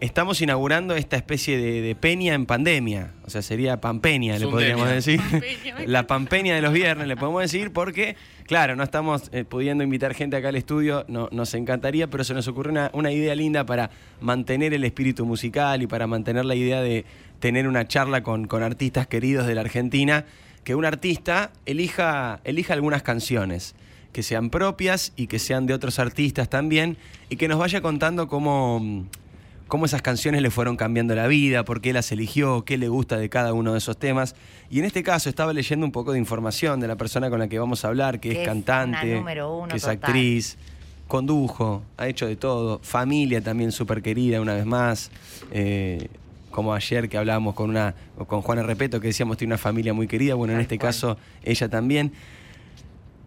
Estamos inaugurando esta especie de, de peña en pandemia, o sea, sería pampeña, le podríamos decir. La pampeña de los viernes, le podemos decir, porque, claro, no estamos eh, pudiendo invitar gente acá al estudio, no, nos encantaría, pero se nos ocurrió una, una idea linda para mantener el espíritu musical y para mantener la idea de tener una charla con, con artistas queridos de la Argentina, que un artista elija, elija algunas canciones que sean propias y que sean de otros artistas también, y que nos vaya contando cómo, cómo esas canciones le fueron cambiando la vida, por qué las eligió, qué le gusta de cada uno de esos temas. Y en este caso estaba leyendo un poco de información de la persona con la que vamos a hablar, que Que es cantante, uno que es total. actriz, condujo, ha hecho de todo, familia también súper querida una vez más. eh, como ayer que hablábamos con una con Juana Repeto que decíamos tiene una familia muy querida, bueno, en este caso ella también.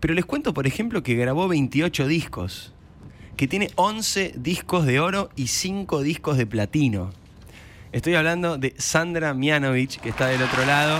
Pero les cuento, por ejemplo, que grabó 28 discos, que tiene 11 discos de oro y 5 discos de platino. Estoy hablando de Sandra Mianovich, que está del otro lado.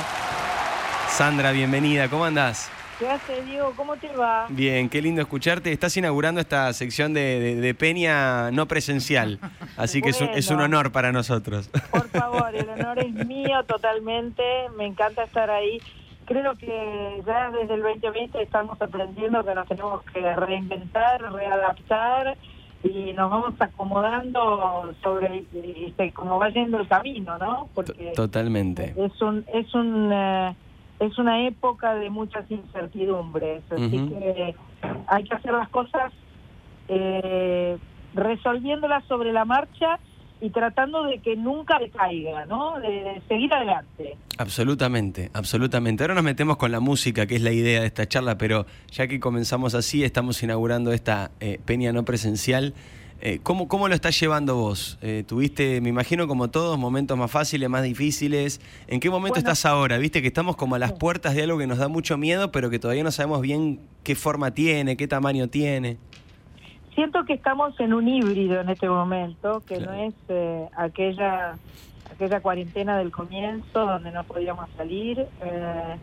Sandra, bienvenida, ¿cómo andás? ¿Qué hace, Diego? ¿Cómo te va? Bien, qué lindo escucharte. Estás inaugurando esta sección de, de- de Peña no presencial, así que es un, es un Bueno. honor para nosotros. Por favor, el honor es mío totalmente. Me encanta estar ahí. Creo que ya desde el 2020 estamos aprendiendo que nos tenemos que reinventar, readaptar y nos vamos acomodando sobre este, cómo va yendo el camino, ¿no? Porque Totalmente. es un es un eh, es una época de muchas incertidumbres así que hay que hacer las cosas eh, resolviéndolas sobre la marcha y tratando de que nunca decaiga no de, de seguir adelante Absolutamente, absolutamente. Ahora nos metemos con la música, que es la idea de esta charla, pero ya que comenzamos así, estamos inaugurando esta eh, peña no presencial. Eh, ¿cómo, ¿Cómo lo estás llevando vos? Eh, tuviste, me imagino, como todos, momentos más fáciles, más difíciles. ¿En qué momento Bueno. estás ahora? Viste que estamos como a las puertas de algo que nos da mucho miedo, pero que todavía no sabemos bien qué forma tiene, qué tamaño tiene. Siento que estamos en un híbrido en este momento que Claro. no es eh, aquella aquella cuarentena del comienzo donde no podíamos salir eh,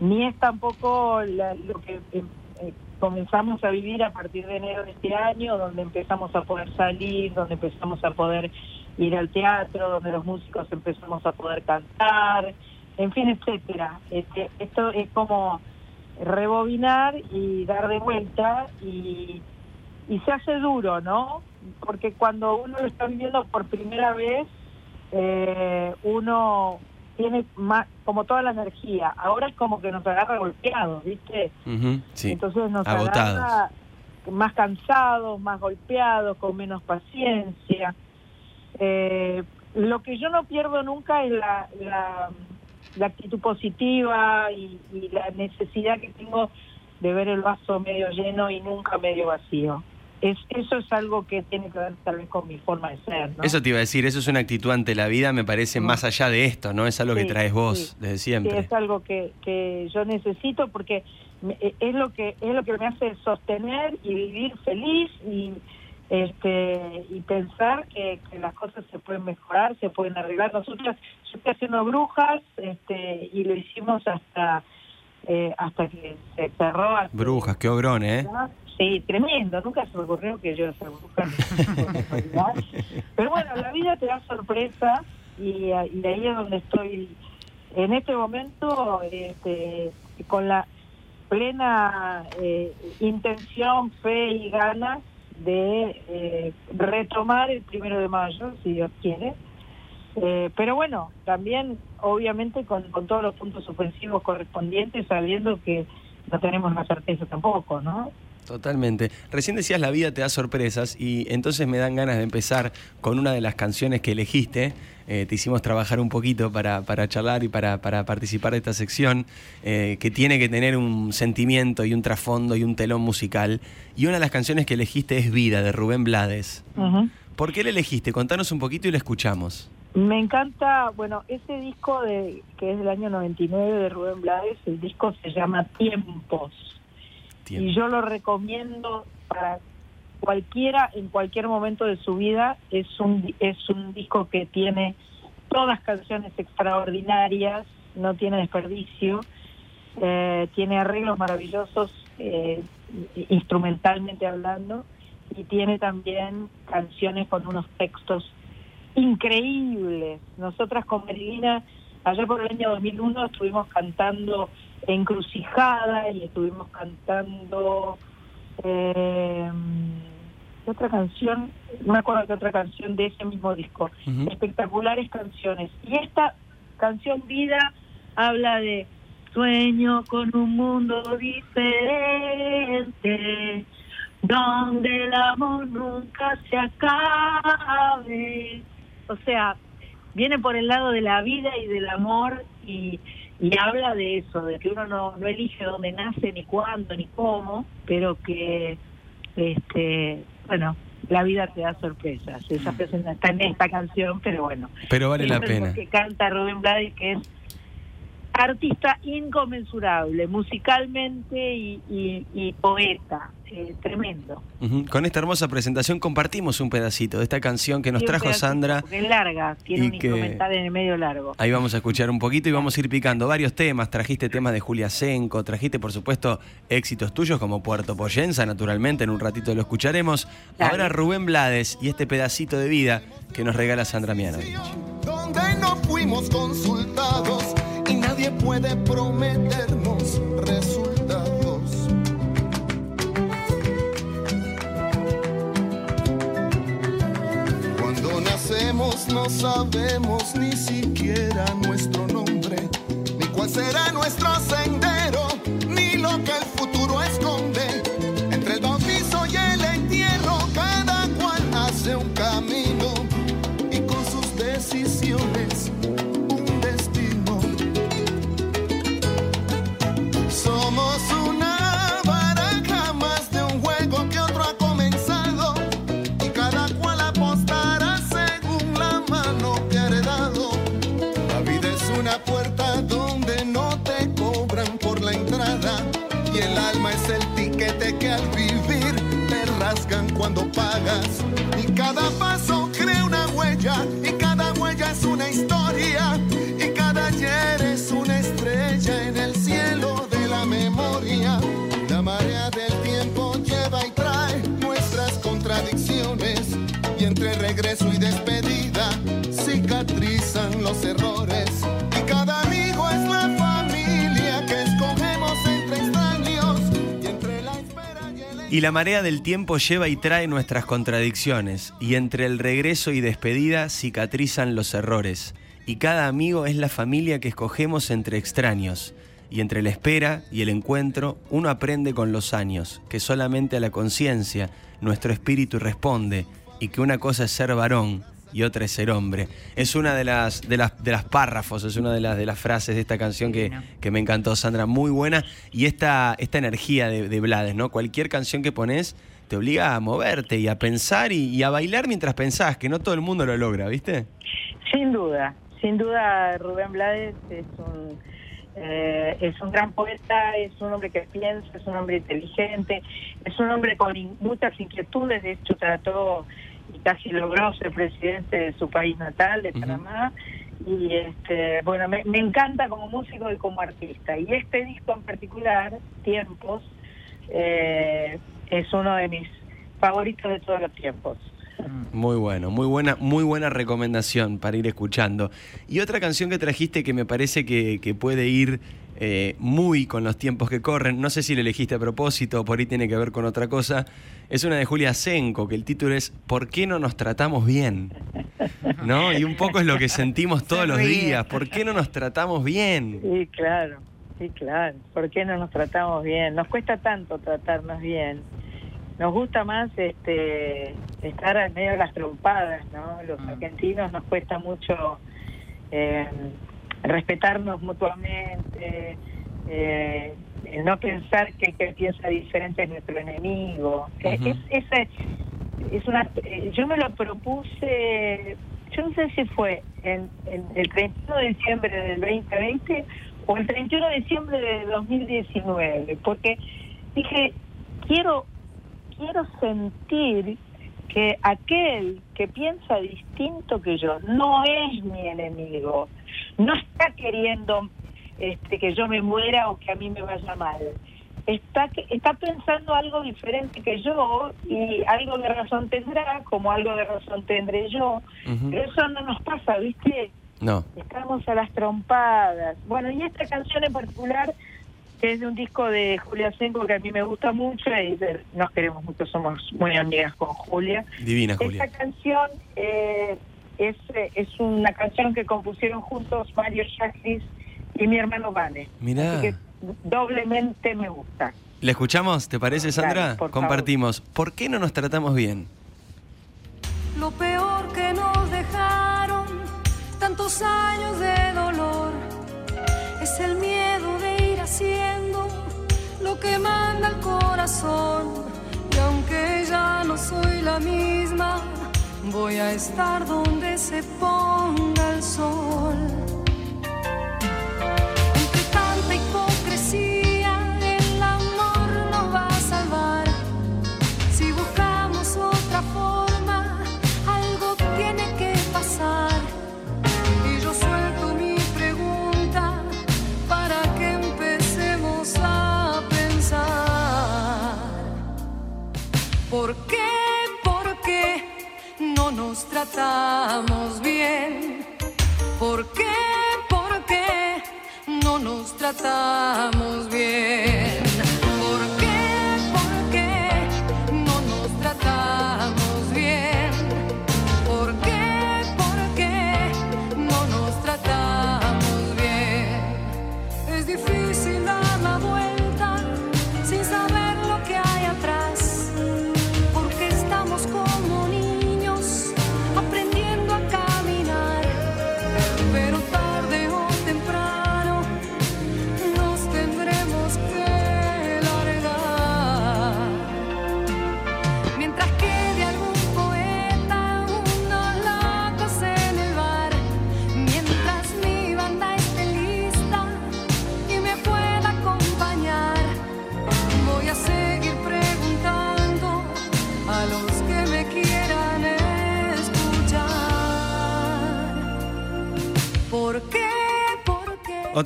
ni es tampoco la- lo que eh, eh, comenzamos a vivir a partir de enero de este año donde empezamos a poder salir donde empezamos a poder ir al teatro donde los músicos empezamos a poder cantar en fin etcétera Este, esto es como rebobinar y dar de vuelta y y se hace duro, ¿no? Porque cuando uno lo está viviendo por primera vez, eh, uno tiene más, como toda la energía. Ahora es como que nos agarra golpeados, ¿viste? Ujú, sí. Entonces nos agotados. agarra más cansados, más golpeados, con menos paciencia. Eh, lo que yo no pierdo nunca es la, la, la actitud positiva y, y la necesidad que tengo de ver el vaso medio lleno y nunca medio vacío. Es, eso es algo que tiene que ver tal vez con mi forma de ser. ¿no? Eso te iba a decir, eso es una actitud ante la vida, me parece, más allá de esto, ¿no? Es algo que traes vos sí. desde Sí, siempre. es algo que, que yo necesito porque eh, es lo que es lo que me hace sostener y vivir feliz y este y pensar que, que las cosas se pueden mejorar se pueden arreglar nosotros yo estoy haciendo brujas este y lo hicimos hasta eh, hasta que se cerró Brujas, qué obrón, ¿eh? Sí, tremendo. Nunca se me ocurrió que yo iba a ser bruja. Pero bueno, la vida te da sorpresa y, ah, ahí es donde estoy en este momento este, con la plena eh, intención, fe y ganas de eh, retomar el primero de mayo, si Dios quiere. Eh, pero bueno, también obviamente con, con todos los puntos suspensivos correspondientes, sabiendo que no tenemos la certeza tampoco, ¿no? Totalmente. Recién decías la vida te da sorpresas y entonces me dan ganas de empezar con una de las canciones que elegiste. Eh, te hicimos trabajar un poquito para, para charlar y para, para participar de esta sección, eh, que tiene que tener un sentimiento y un trasfondo y un telón musical. Y una de las canciones que elegiste es Vida, de Rubén Blades. ¿Por qué la elegiste? Contanos un poquito y la escuchamos. Me encanta, bueno, ese disco de que es del año 99 de Rubén Blades, el disco se llama Tiempos. Y yo lo recomiendo para cualquiera en cualquier momento de su vida. Es un es un disco que tiene todas canciones extraordinarias, no tiene desperdicio, eh, tiene arreglos maravillosos eh, instrumentalmente hablando y tiene también canciones con unos textos increíbles. Nosotras con Marilina, allá por el año 2001, estuvimos cantando Encrucijada y estuvimos cantando... Eh, otra canción, no me acuerdo de otra canción de ese mismo disco, espectaculares canciones. Y esta canción Vida habla de sueño con un mundo diferente, donde el amor nunca se acabe. O sea, viene por el lado de la vida y del amor y, y habla de eso, de que uno no, no elige dónde nace, ni cuándo, ni cómo, pero que este bueno, la vida te da sorpresas. Esa persona está en esta canción, pero bueno. Pero vale la pena. Que canta Rubén Blades, que es artista inconmensurable, musicalmente y, poeta, eh, tremendo. Con esta hermosa presentación compartimos un pedacito de esta canción que nos trajo Sandra. Es larga, tiene un instrumental en el medio largo. Ahí vamos a escuchar un poquito y vamos a ir picando varios temas. Trajiste temas de Julia Senco, trajiste por supuesto éxitos tuyos como Puerto Poyenza, naturalmente, en un ratito lo escucharemos. Ahora Rubén Blades y este pedacito de vida que nos regala Sandra Miano. Donde no fuimos consultados nadie puede prometernos resultados. Cuando nacemos no sabemos ni siquiera nuestro nombre, ni cuál será nuestro sendero, ni lo que el futuro Y la marea del tiempo lleva y trae nuestras contradicciones, y entre el regreso y despedida cicatrizan los errores, y cada amigo es la familia que escogemos entre extraños, y entre la espera y el encuentro uno aprende con los años, que solamente a la conciencia nuestro espíritu responde, y que una cosa es ser varón y otra es ser hombre. Es una de las, de las, de las párrafos, es una de las, de las frases de esta canción que, que me encantó, Sandra, muy buena. Y esta, esta energía de, de, Blades, ¿no? Cualquier canción que pones te obliga a moverte y a pensar y, a bailar mientras pensás, que no todo el mundo lo logra, ¿viste? Sin duda, sin duda Rubén Blades es un... Eh, es un gran poeta, es un hombre que piensa, es un hombre inteligente, es un hombre con muchas inquietudes, de hecho trató y casi logró ser presidente de su país natal, de Panamá. Y este, bueno, me, encanta como músico y como artista. Y este disco en particular, Tiempos, eh, es uno de mis favoritos de todos los tiempos. Muy bueno, muy buena, muy buena recomendación para ir escuchando. Y otra canción que trajiste que me parece que, que puede ir eh, muy con los tiempos que corren. No sé si la elegiste a propósito, por ahí tiene que ver con otra cosa. Es una de Julia Senko, que el título es ¿Por qué no nos tratamos bien? ¿No? Y un poco es lo que sentimos todos los días. ¿Por qué no nos tratamos bien? Sí, claro, sí, claro. ¿Por qué no nos tratamos bien? Nos cuesta tanto tratarnos bien. Nos gusta más este estar en medio de las trompadas, ¿no? Los mm. argentinos nos cuesta mucho eh, respetarnos mutuamente, eh, no pensar que el que piensa diferente es nuestro enemigo. es, es, una, eh, yo me lo propuse, yo no sé si fue en, el 31 de diciembre del 2020 o el 31 de diciembre de 2019, porque dije, quiero, quiero sentir que aquel que piensa distinto que yo no es mi enemigo, no está queriendo este, que yo me muera o que a mí me vaya mal. está, está pensando algo diferente que yo y algo de razón tendrá, como algo de razón tendré yo. Pero eso no nos pasa, ¿viste? No. Estamos a las trompadas. Bueno, y esta canción en particular, que es de un disco de Julia Senko que a mí me gusta mucho y nos queremos mucho, somos muy amigas con Julia. Divina, Julia. Esta canción eh, es, es una canción que compusieron juntos Mario Chakris y mi hermano Vane. Mirá. Así que doblemente me gusta. ¿La escuchamos? ¿Te parece, Sandra? Dale, por favor. Compartimos. ¿Por qué no nos tratamos bien? Lo peor que nos dejaron tantos años de dolor es el miedo de ir haciendo lo que manda el corazón. Y aunque ya no soy la misma, voy a estar donde se ponga el sol. Tratamos bien?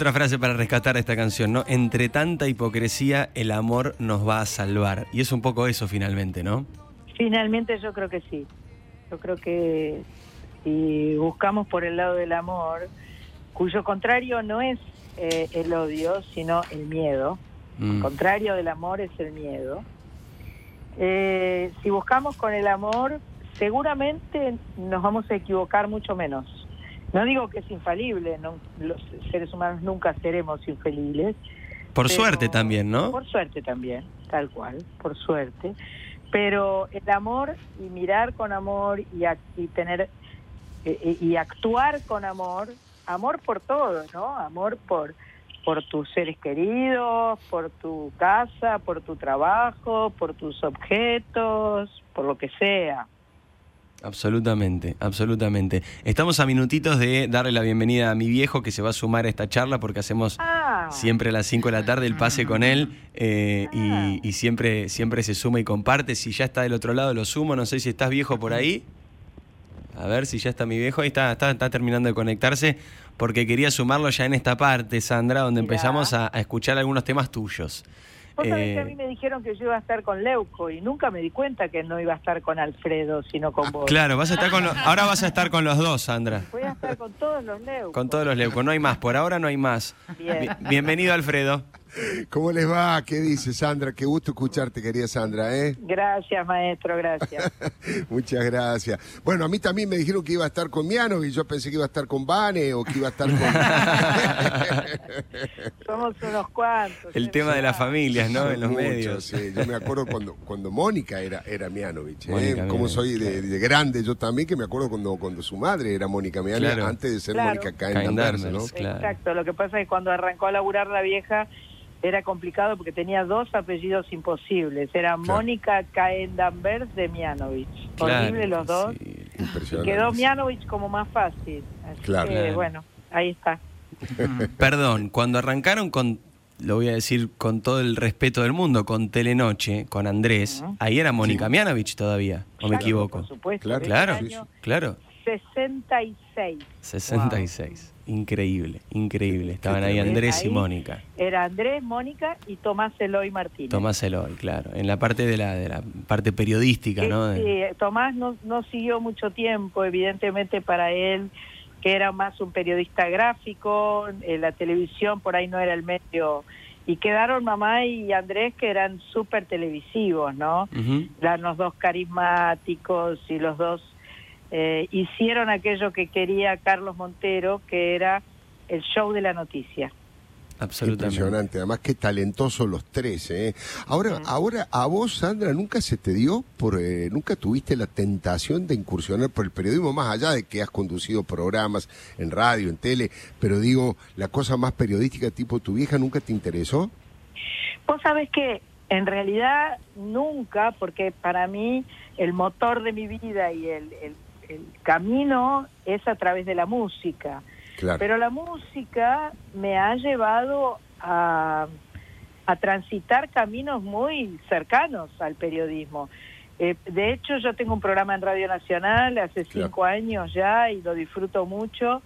Otra frase para rescatar esta canción, ¿no? Entre tanta hipocresía, el amor nos va a salvar. Y es un poco eso finalmente, ¿no? Finalmente yo creo que sí. Yo creo que si buscamos por el lado del amor, cuyo contrario no es eh, el odio, sino el miedo. Mm. El contrario del amor es el miedo. Eh, si buscamos con el amor, seguramente nos vamos a equivocar mucho menos. No digo que es infalible, no, los seres humanos nunca seremos infalibles. Por pero- suerte también, ¿no? Por suerte también, tal cual, por suerte. Pero el amor y mirar con amor y, y tener eh, y actuar con amor, amor por todo, ¿no? Amor por por tus seres queridos, por tu casa, por tu trabajo, por tus objetos, por lo que sea. Absolutamente, absolutamente. Estamos a minutitos de darle la bienvenida a mi viejo que se va a sumar a esta charla porque hacemos Ah, siempre a las 5 de la tarde el pase con él eh, y, y siempre, siempre se suma y comparte. Si ya está del otro lado, lo sumo. No sé si estás viejo por ahí. A ver si ya está mi viejo. Ahí está, está, está terminando de conectarse porque quería sumarlo ya en esta parte, Sandra, donde Mirá. empezamos a, a escuchar algunos temas tuyos. Vos sabés Eh, que a mí me dijeron que yo iba a estar con Leuco y nunca me di cuenta que no iba a estar con Alfredo, sino con vos. Claro, vas a estar con lo- ahora vas a estar con los dos, Sandra. Voy a estar con todos los Leucos. Con todos los leucos. No hay más, por ahora no hay más. Bien. Bi- Bienvenido, Alfredo. ¿Cómo les va? ¿Qué dice Sandra? Qué gusto escucharte, querida Sandra, ¿eh? Gracias, maestro, gracias. Muchas gracias. Bueno, a mí también me dijeron que iba a estar con Miano y yo pensé que iba a estar con Vane o que iba a estar con... Somos unos cuantos. El tema de las familias, ¿no? En los Muchos, medios. sí. Yo me acuerdo cuando, cuando Mónica era, era Mianovich, ¿eh? Como Mianovich, soy de, de grande yo también, que me acuerdo cuando, cuando su madre era Mónica Mianovich, Claro. antes de ser Claro. Mónica Caen ¿no? Exacto, lo que pasa es que cuando arrancó a laburar la vieja era complicado porque tenía dos apellidos imposibles. Era Mónica Caen Danvers de Mianovich. Claro, Horrible los dos. sí. Y quedó Mianovich como más fácil. Así Claro. que, Claro. bueno, ahí está. Perdón, cuando arrancaron con, lo voy a decir con todo el respeto del mundo, con Telenoche, con Andrés, ahí era Mónica Mianovich todavía, o me Claro, equivoco. Por supuesto. Claro, Claro, año- claro. 66. 66. Increíble, increíble. Estaban ahí. Andrés y. Mónica. Era Andrés, Mónica y Tomás Eloy Martínez. Tomás Eloy, claro. En la parte de la, de la parte periodística, Que, ¿no? De- sí, Tomás no, no siguió mucho tiempo, evidentemente para él, que era más un periodista gráfico, eh, la televisión por ahí no era el medio. Y quedaron mamá y Andrés que eran súper televisivos, ¿no? Eran los dos carismáticos y los dos eh, hicieron aquello que quería Carlos Montero, que era el show de la noticia. Absolutamente. Impresionante, además qué talentosos los tres. ¿eh? Ahora, ahora a vos, Sandra, nunca se te dio, por, eh, nunca tuviste la tentación de incursionar por el periodismo, más allá de que has conducido programas en radio, en tele, pero digo, la cosa más periodística tipo tu vieja nunca te interesó. Vos sabés que en realidad nunca, porque para mí el motor de mi vida y el, el- el camino es a través de la música. Claro. Pero la música me ha llevado a, a transitar caminos muy cercanos al periodismo. Eh, de hecho, yo tengo un programa en Radio Nacional hace Claro. cinco años ya y lo disfruto mucho.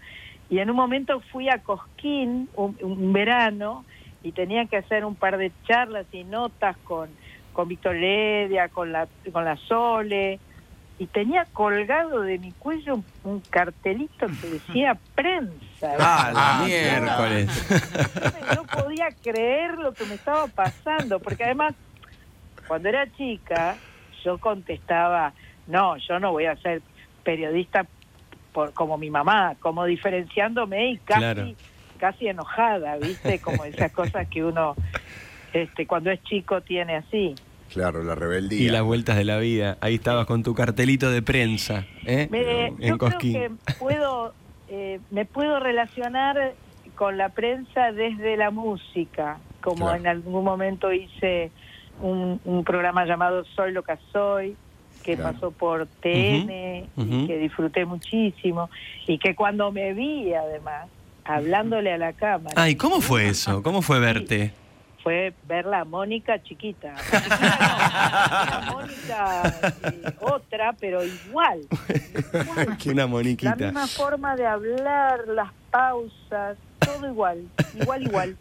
Y en un momento fui a Cosquín un, un verano y tenía que hacer un par de charlas y notas con, con Víctor Heredia, con la, con la Sole, y tenía colgado de mi cuello un, cartelito que decía prensa. Ah, la Ah, miércoles. Yo no podía creer lo que me estaba pasando, porque además, cuando era chica, yo contestaba, no, yo no voy a ser periodista por, como mi mamá, como diferenciándome y casi, Claro. casi enojada, ¿viste? Como esas cosas que uno, este, cuando es chico, tiene así. Claro, la rebeldía. Y las vueltas de la vida. Ahí estabas con tu cartelito de prensa, ¿eh? Me- en yo Cosquín. creo que puedo, eh, me puedo relacionar con la prensa desde la música, como Claro. en algún momento hice un, un programa llamado Soy lo que soy, que Claro. pasó por TN, y que disfruté muchísimo, y que cuando me vi además, hablándole a la cámara, Ay, ¿cómo fue eso? ¿Cómo fue verte? Fue verla a Mónica chiquita. Chiquita, Mónica eh, otra, pero igual. igual. Que una La moniquita. misma forma de hablar, las pausas, todo igual, igual, igual.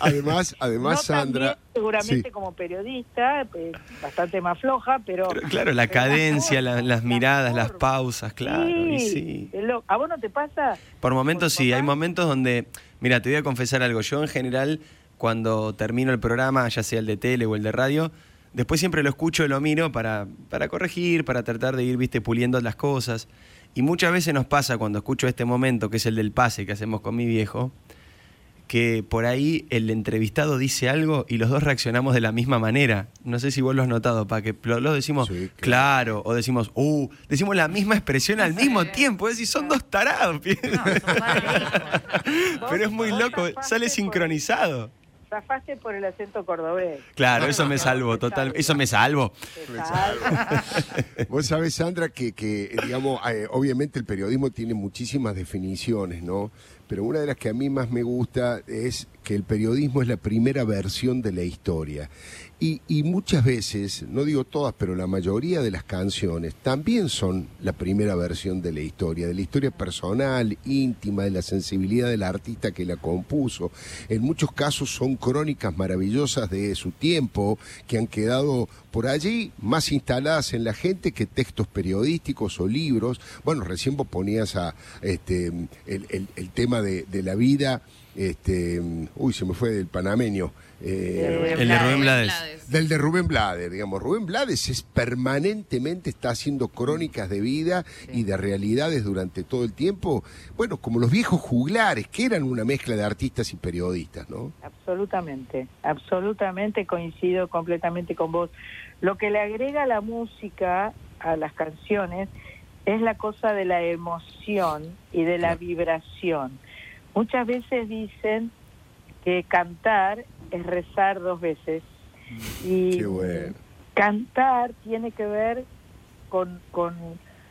Además, además no Sandra. también, seguramente sí. como periodista, pues, bastante más floja, pero... Pero, claro, la pero cadencia, la- las miradas, las pausas, claro. y sí. lo- ¿A vos no te pasa? Por momentos ¿Con tu sí, hay momentos donde, mira, te voy a confesar algo, yo en general cuando termino el programa, ya sea el de tele o el de radio, después siempre lo escucho y lo miro para, para corregir, para tratar de ir, viste, puliendo las cosas. Y muchas veces nos pasa cuando escucho este momento, que es el del pase que hacemos con mi viejo, que por ahí el entrevistado dice algo y los dos reaccionamos de la misma manera. No sé si vos lo has notado, para que los dos decimos, Sí, claro. o decimos, uh, decimos la misma expresión al mismo tiempo. Es decir, son dos tarados. Pero es muy loco, sale por- sincronizado. Zafaste por el acento cordobés. Claro, eso me salvo, total, eso me salvo. Te salva. Vos sabés, Sandra, que, que, digamos, eh, obviamente el periodismo tiene muchísimas definiciones, ¿no? Pero una de las que a mí más me gusta es que el periodismo es la primera versión de la historia. Y, y muchas veces, no digo todas, pero la mayoría de las canciones también son la primera versión de la historia, de la historia personal, íntima, de la sensibilidad del artista que la compuso. En muchos casos son crónicas maravillosas de su tiempo que han quedado por allí más instaladas en la gente que textos periodísticos o libros. Bueno, recién vos ponías a, este, el, tema de la vida, este, uy, se me fue del panameño. eh, El de Rubén Blades. del de Rubén Blades, digamos. Rubén Blades es permanentemente está haciendo crónicas de vida y de realidades durante todo el tiempo. Bueno, como los viejos juglares, que eran una mezcla de artistas y periodistas, ¿no? Absolutamente, absolutamente coincido completamente con vos. Lo que le agrega la música a las canciones es la cosa de la emoción y de la vibración. Muchas veces dicen que cantar es rezar dos veces. Y Qué bueno. cantar tiene que ver con, con,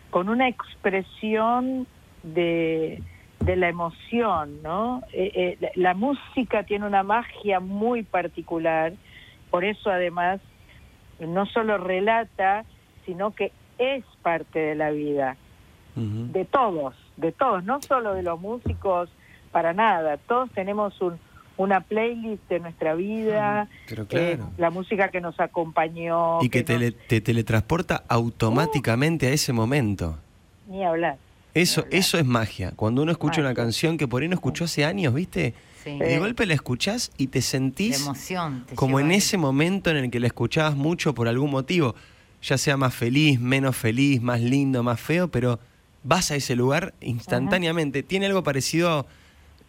con una expresión de, de la emoción, ¿no? Eh, eh, la, música tiene una magia muy particular, por eso además no solo relata, sino que es parte de la vida. De todos, de todos, no solo de los músicos, para nada. Todos tenemos un, una playlist de nuestra vida, Pero eh, claro. la música que nos acompañó. y que nos- tele- te teletransporta automáticamente a ese momento. Ni hablar. Eso, eso es magia. Cuando uno escucha una canción que por ahí no escuchó hace años, ¿viste? Sí. De golpe la escuchás y te De sentís emoción. te como en ahí. ese momento en el que la escuchabas mucho por algún motivo, ya sea más feliz, menos feliz, más lindo, más feo, pero vas a ese lugar instantáneamente. Tiene algo parecido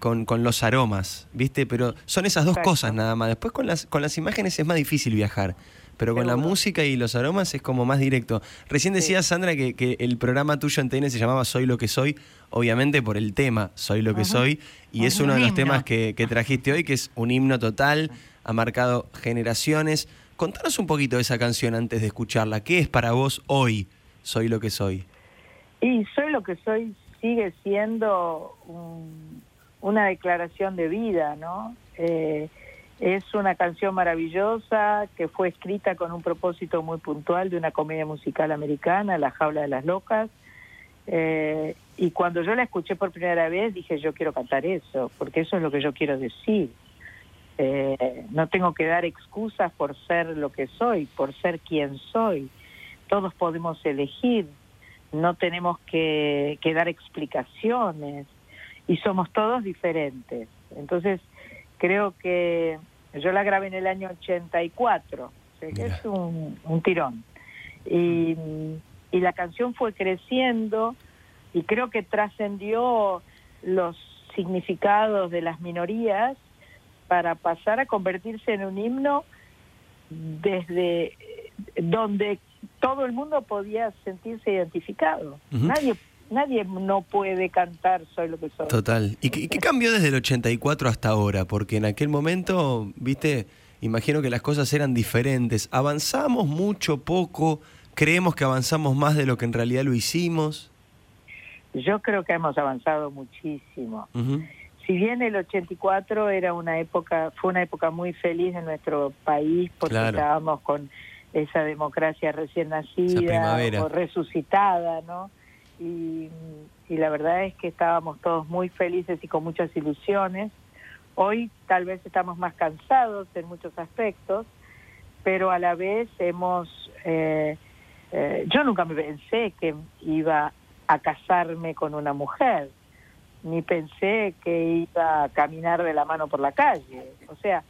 con, con los aromas, ¿viste? Pero son esas dos Exacto. cosas nada más. Después con las, con las imágenes es más difícil viajar. Pero con la música y los aromas es como más directo. Recién decía Sandra que, que el programa tuyo en TN se llamaba Soy lo que soy, obviamente por el tema Soy lo que soy, y es uno de los himno. temas que, que trajiste hoy, que es un himno total, ha marcado generaciones. Contanos un poquito de esa canción antes de escucharla. ¿Qué es para vos hoy Soy lo que soy? Y soy lo que soy sigue siendo un- una declaración de vida, ¿no? Eh, es una canción maravillosa que fue escrita con un propósito muy puntual de una comedia musical americana, La Jaula de las Locas. Eh, y cuando yo la escuché por primera vez dije, yo quiero cantar eso, porque eso es lo que yo quiero decir. Eh, no tengo que dar excusas por ser lo que soy, por ser quien soy. Todos podemos elegir, no tenemos que, que dar explicaciones y somos todos diferentes. Entonces, creo que yo la grabé en el año 84, o sea que es un, un tirón. Y, y la canción fue creciendo y creo que trascendió los significados de las minorías para pasar a convertirse en un himno desde donde todo el mundo podía sentirse identificado. Nadie nadie no puede cantar soy lo que soy. Total. ¿Y qué, cambió desde el 84 hasta ahora? Porque en aquel momento, viste, imagino que las cosas eran diferentes. ¿Avanzamos mucho, poco? ¿Creemos que avanzamos más de lo que en realidad lo hicimos? Yo creo que hemos avanzado muchísimo. Si bien el 84 era una época, fue una época muy feliz en nuestro país porque Claro. estábamos con esa democracia recién nacida o resucitada, ¿no? Y, y la verdad es que estábamos todos muy felices y con muchas ilusiones. Hoy tal vez estamos más cansados en muchos aspectos, pero a la vez hemos... eh, eh, yo nunca me pensé que iba a casarme con una mujer, ni pensé que iba a caminar de la mano por la calle. O sea,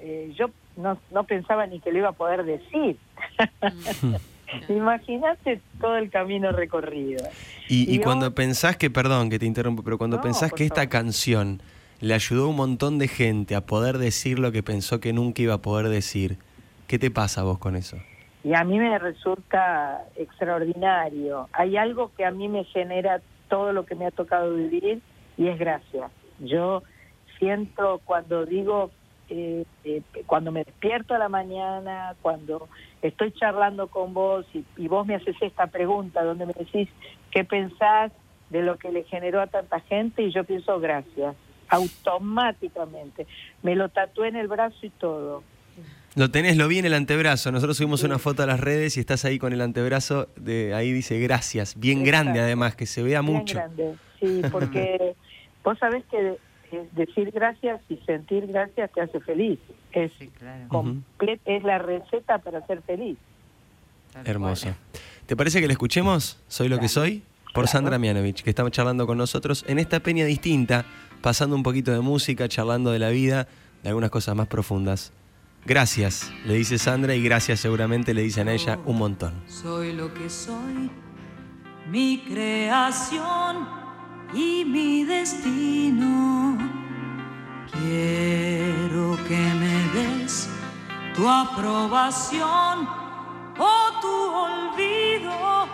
eh, yo no, no pensaba ni que lo iba a poder decir. Imagínate todo el camino recorrido. Y, y Y cuando pensás que, perdón que te interrumpo, pero cuando No, pensás que esta favor. canción le ayudó a un montón de gente a poder decir lo que pensó que nunca iba a poder decir, ¿qué te pasa a vos con eso? Y a mí me resulta extraordinario. Hay algo que a mí me genera todo lo que me ha tocado vivir y es gracia. Yo siento cuando digo, eh, eh, cuando me despierto a la mañana, cuando estoy charlando con vos y, y vos me haces esta pregunta donde me decís qué pensás de lo que le generó a tanta gente y yo pienso gracias, automáticamente. Me lo tatué en el brazo y todo. Lo tenés, lo vi en el antebrazo. Nosotros subimos una foto a las redes y estás ahí con el antebrazo. De, ahí dice gracias. Bien grande además, que se vea Bien mucho. grande, sí, porque vos sabés que decir gracias y sentir gracias te hace feliz. Es, Sí, claro. es la receta para ser feliz. Tal Hermoso. ¿Te parece que la escuchemos? Soy lo que soy. Por Sandra Mianovich, que estamos charlando con nosotros en esta peña distinta, pasando un poquito de música, charlando de la vida, de algunas cosas más profundas. Gracias, le dice Sandra, y gracias seguramente le dicen a ella un montón. Soy lo que soy, mi creación y mi destino. Quiero que me des tu aprobación o tu olvido.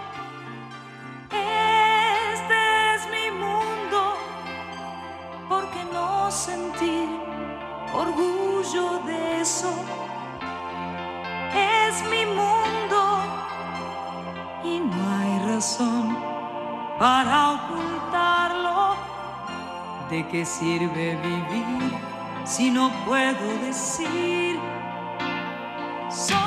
Este es mi mundo, ¿por qué no sentir orgullo de eso? es mi mundo y no hay razón para ocultarlo. ¿De qué sirve vivir si no puedo decir soy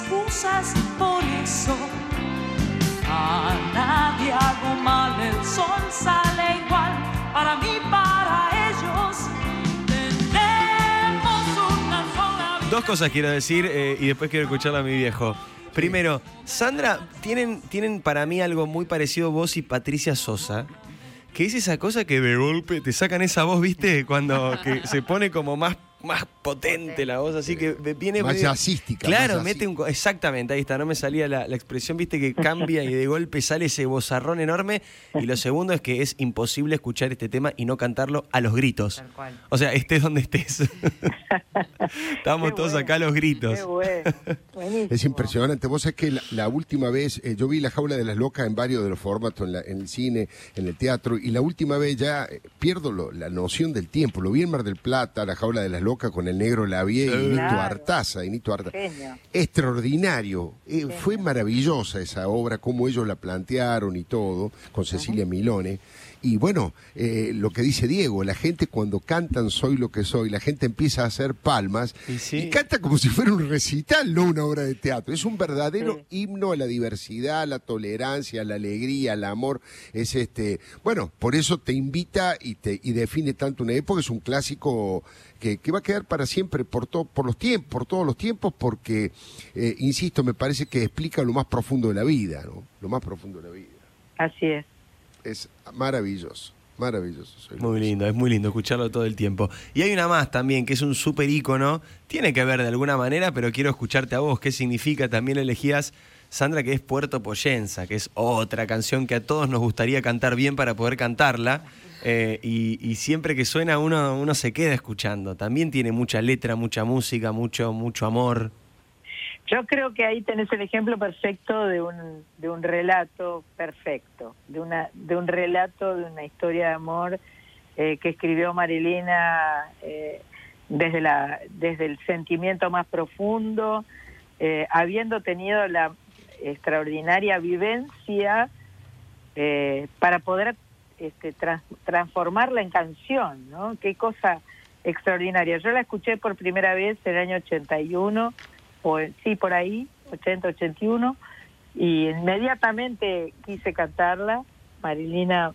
excusas por eso. A nadie hago mal, el sol sale igual para mí, para ellos. Tenemos una sola. Dos cosas quiero decir eh, y después quiero escucharla a mi viejo. Primero, Sandra, tienen, tienen para mí algo muy parecido vos y Patricia Sosa, que es esa cosa que de golpe te sacan esa voz, ¿viste? Cuando se pone como más, más potente la voz, así que viene... Más jazzística, Claro, más mete un... Exactamente, ahí está, no me salía la, la expresión, ¿viste? Que cambia y de golpe sale ese bozarrón enorme. Y lo segundo es que es imposible escuchar este tema y no cantarlo a los gritos. Tal cual. O sea, estés donde estés. Estamos Qué todos bueno, acá a los gritos. Qué bueno. Es impresionante. Vos sabés que la, la última vez, eh, yo vi La Jaula de las Locas en varios de los formatos, en, la- en el cine, en el teatro, y la última vez ya eh, pierdo lo- la noción del tiempo. Lo vi en Mar del Plata, La Jaula de las Locas, con el negro Lavie y Nito Claro. Artaza. Y Nito Artaza. Genio. Extraordinario. Eh, fue maravillosa esa obra, cómo ellos la plantearon y todo, con Cecilia Milone. Y bueno, eh, lo que dice Diego, la gente cuando cantan Soy lo que soy, la gente empieza a hacer palmas Y sí. y canta como si fuera un recital, no una obra de teatro. Es un verdadero Sí. himno a la diversidad, a la tolerancia, a la alegría, al amor. Es este, bueno, por eso te invita y te y define tanto una época. Es un clásico que, que va a quedar para siempre por todo, por los tiempos, por todos los tiempos, porque eh, insisto, me parece que explica lo más profundo de la vida, ¿no? Lo más profundo de la vida. Así es. Es maravilloso, maravilloso. Soy Muy Luis. lindo, es muy lindo escucharlo todo el tiempo. Y hay una más también, que es un súper ícono. Tiene que ver de alguna manera, pero quiero escucharte a vos. ¿Qué significa? También elegías, Sandra, que es Puerto Poyensa, que es otra canción que a todos nos gustaría cantar bien para poder cantarla. Eh, y, y siempre que suena uno, uno se queda escuchando. También tiene mucha letra, mucha música, mucho, mucho amor. Yo creo que ahí tenés el ejemplo perfecto de un, de un relato perfecto, de, una, de un relato de una historia de amor eh, que escribió Marilena eh, desde, la, desde el sentimiento más profundo, eh, habiendo tenido la extraordinaria vivencia eh, para poder este, trans- transformarla en canción, ¿no? Qué cosa extraordinaria. Yo la escuché por primera vez en el año 81, o sí, por ahí, 80, 81, y inmediatamente quise cantarla. Marilina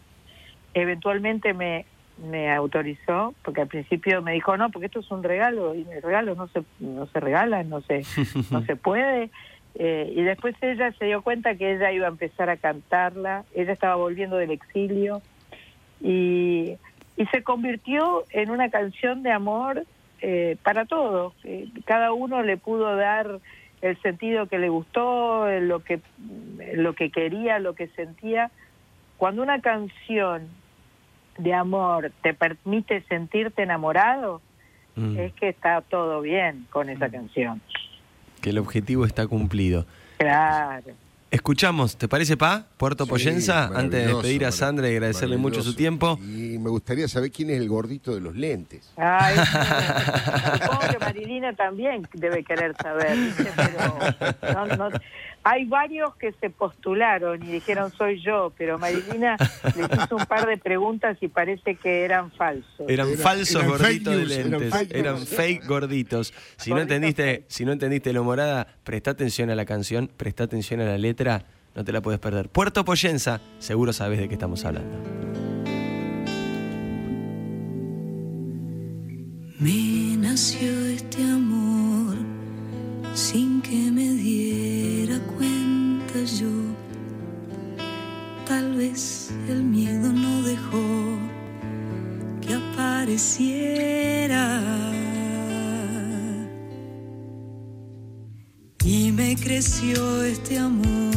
eventualmente me, me autorizó, porque al principio me dijo, no, porque esto es un regalo, y el regalo no se, no se regala, no se, no se puede. Eh, y después ella se dio cuenta que ella iba a empezar a cantarla, ella estaba volviendo del exilio, y, y se convirtió en una canción de amor eh, para todos. Eh, cada uno le pudo dar el sentido que le gustó, eh, lo que, lo que quería, lo que sentía. Cuando una canción de amor te permite sentirte enamorado, Mm, es que está todo bien con esa canción. que el objetivo está cumplido. Claro. Escuchamos, ¿te parece, Pa? Puerto Sí, Poyensa, antes de despedir a Sandra y agradecerle mucho su tiempo. Y me gustaría saber quién es el gordito de los lentes. Ay, supongo que Marilina también debe querer saber, ¿viste? pero no- no- hay varios que se postularon y dijeron soy yo, pero Marilina les hizo un par de preguntas y parece que eran falsos. Eran Era- falsos eran gorditos de news, eran lentes. fake Eran fake gorditos. Si no entendiste, si no entendiste la humorada, presta atención a la canción, presta atención a la letra, no te la puedes perder. Puerto Poyensa, seguro sabes de qué estamos hablando. Me nació este amor sin que me diera cuenta yo. Tal vez el miedo no dejó que apareciera. Y me creció este amor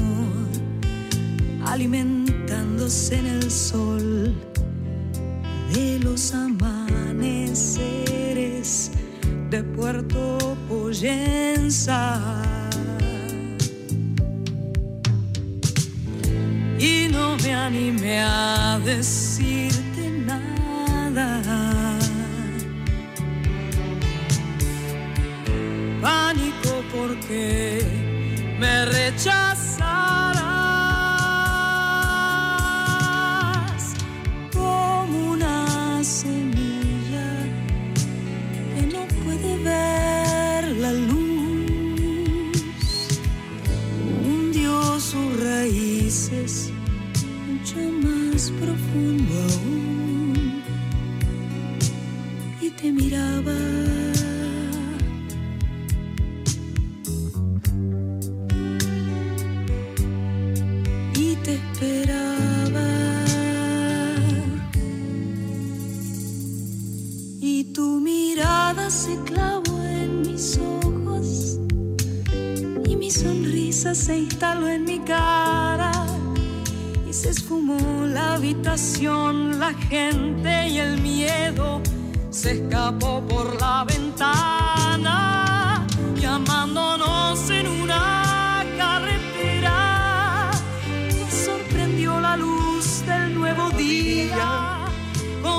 alimentándose en el sol de los amaneceres de Puerto Poyensa. Y no me animé a decirte nada.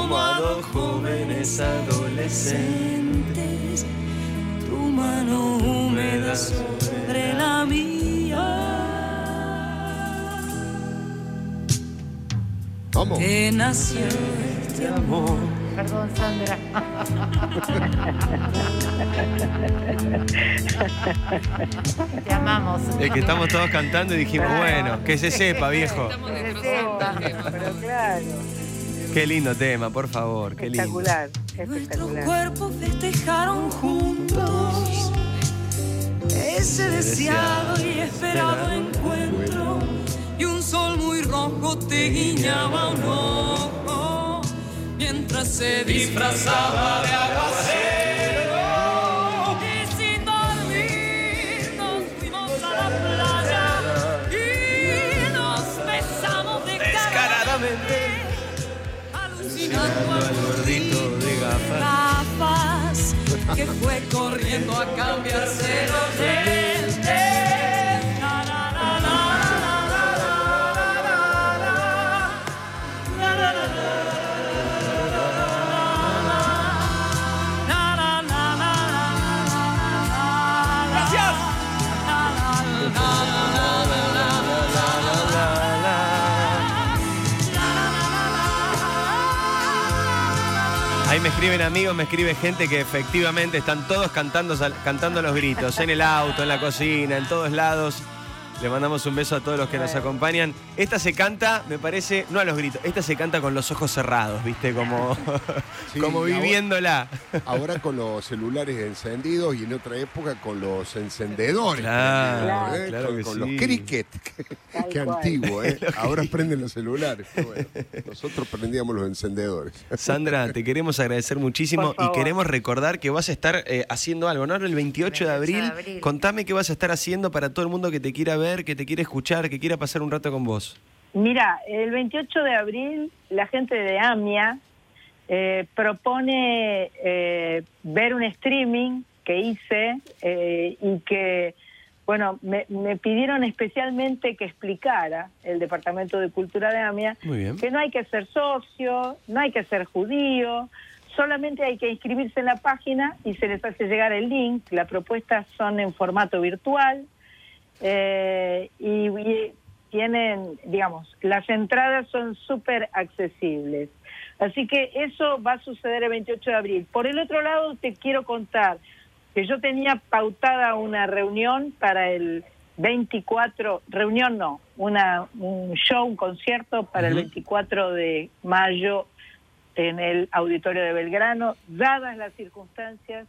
Como a dos jóvenes adolescentes tu mano húmeda sobre la mía Vamos. que nació este amor Perdón, Sandra. Te amamos. Es que estamos todos cantando y dijimos, bueno, que se sepa, viejo. Estamos Se sepa, pero claro, Qué lindo tema, por favor, qué lindo. espectacular, Nuestros espectacular. cuerpos festejaron juntos ese deseado y esperado encuentro. Y un sol muy rojo te guiñaba un ojo mientras se disfrazaba de aguacero. Alucinando al gordito de gafas. gafas que fue corriendo a cambiarse los escriben amigos, me escribe gente que efectivamente están todos cantando, cantando los gritos, en el auto, en la cocina, en todos lados. Le mandamos un beso a todos los que nos acompañan. Esta se canta, me parece, no a los gritos, esta se canta con los ojos cerrados, ¿viste? Como, Sí, como ahora- viviéndola. Ahora con los celulares encendidos y en otra época con los encendedores. Claro, ¿eh? claro con, que con sí. los cricket. Qué antiguo, ¿eh? Ahora prenden los celulares. Bueno. Nosotros prendíamos los encendedores. Sandra, te queremos agradecer muchísimo y queremos recordar que vas a estar eh, haciendo algo, ¿no? El 28 de 28 de abril. abril. Contame qué vas a estar haciendo para todo el mundo que te quiera ver, que te quiera escuchar, que quiera pasar un rato con vos. Mira, el 28 de abril la gente de AMIA eh, propone eh, ver un streaming que hice eh, y que, bueno, me, me pidieron especialmente que explicara el Departamento de Cultura de AMIA que no hay que ser socio, no hay que ser judío, solamente hay que inscribirse en la página y se les hace llegar el link. Las propuestas son en formato virtual eh, y, y tienen, digamos, las entradas son súper accesibles. Así que eso va a suceder el 28 de abril. Por el otro lado, te quiero contar que yo tenía pautada una reunión para el 24, reunión no, una, un show, un concierto para el Ujú. 24 de mayo en el auditorio de Belgrano. Dadas las circunstancias,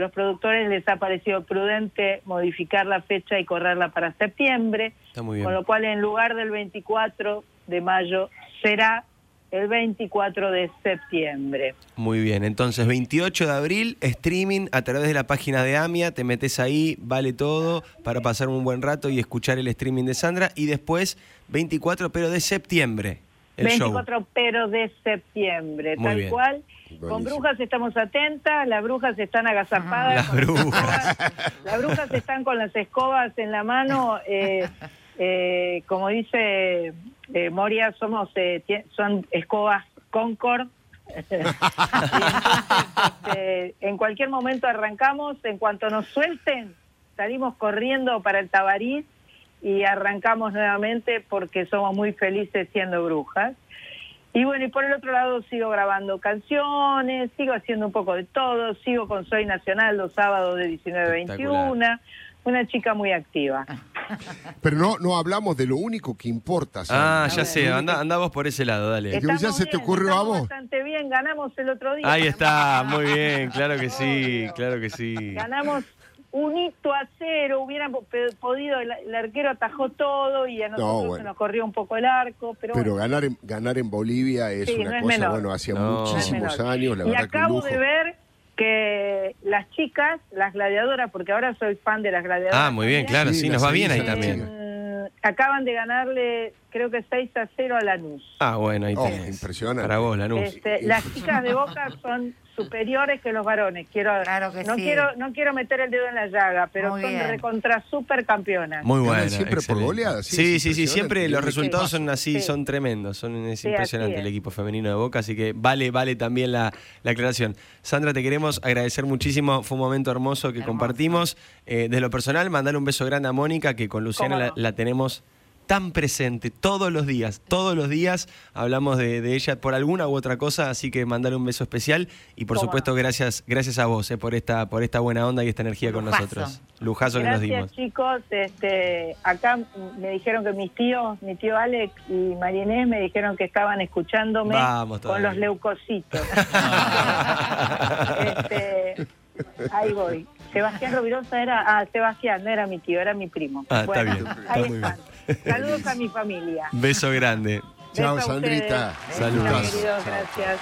los productores les ha parecido prudente modificar la fecha y correrla para septiembre, Está muy bien. con lo cual en lugar del 24 de mayo será el 24 de septiembre. Muy bien, entonces 28 de abril, streaming a través de la página de AMIA, te metes ahí, vale todo para pasar un buen rato y escuchar el streaming de Sandra. Y después 24, pero de septiembre, el 24 show. pero de septiembre, Muy tal bien. cual. Con brujas estamos atentas, las brujas están agazapadas. Las con brujas. escobas. Las brujas están con las escobas en la mano. eh, eh, como dice eh, Moria, somos eh, son escobas Concord. Entonces, este, en cualquier momento arrancamos, en cuanto nos suelten, salimos corriendo para el Tabarís y arrancamos nuevamente porque somos muy felices siendo brujas. Y bueno, y por el otro lado sigo grabando canciones, sigo haciendo un poco de todo, sigo con Soy Nacional los sábados de 19 a 21, una chica muy activa. Pero no, no hablamos de lo único que importa. Ah, ya sé, anda, anda vos por ese lado, dale. ya se te ocurrió a vos. bastante bien, ganamos el otro día. Ahí está, muy bien, claro que sí, claro que sí. Ganamos un hito a cero, hubieran podido, el, el arquero atajó todo y a nosotros bueno. se nos corrió un poco el arco, pero, Pero bueno. ganar en, ganar en Bolivia es Sí, una no es cosa, menor. bueno, hacía No. Muchísimos años, la y verdad que un acabo lujo. de ver que las chicas, las gladiadoras, porque ahora soy fan de las gladiadoras. Ah, muy bien, también, claro, Sí, nos va bien ahí también. mm, acaban de ganarle, creo que 6 a 0 a Lanús. Ah, bueno, ahí Oh, tenés. impresionante. Para vos, Lanús. Este, las chicas de Boca son superiores que los varones. Quiero, Claro que no sí. quiero, no quiero meter el dedo en la llaga, pero Muy son bien. recontra super campeonas. Muy bueno. siempre por excelente. goleada, sí, Sí, sí, siempre los Sí. resultados son así, Sí. son tremendos, son, es Sí, impresionante el equipo femenino de Boca, así que vale, vale también la, la aclaración. Sandra, te queremos agradecer muchísimo, fue un momento hermoso que Hermoso. compartimos. Eh, de lo personal, mandar un beso grande a Mónica, que con Luciana la tenemos tan presente todos los días, todos los días hablamos de, de ella por alguna u otra cosa, así que mandar un beso especial y por supuesto gracias, gracias a vos eh, por esta, por esta buena onda y esta energía con nosotros. Lujazo que nos dimos. Gracias chicos, este, acá me dijeron que mis tíos, mi tío Alex y María Inés me dijeron que estaban escuchándome Vamos con los leucocitos. este, ahí voy. Sebastián Rovirosa era, ah, Sebastián, no era mi tío, era mi primo. Ah, está bien, está ahí muy están. Saludos a mi familia. Beso grande. Chao, Sandrita. Saludos. Queridos, gracias.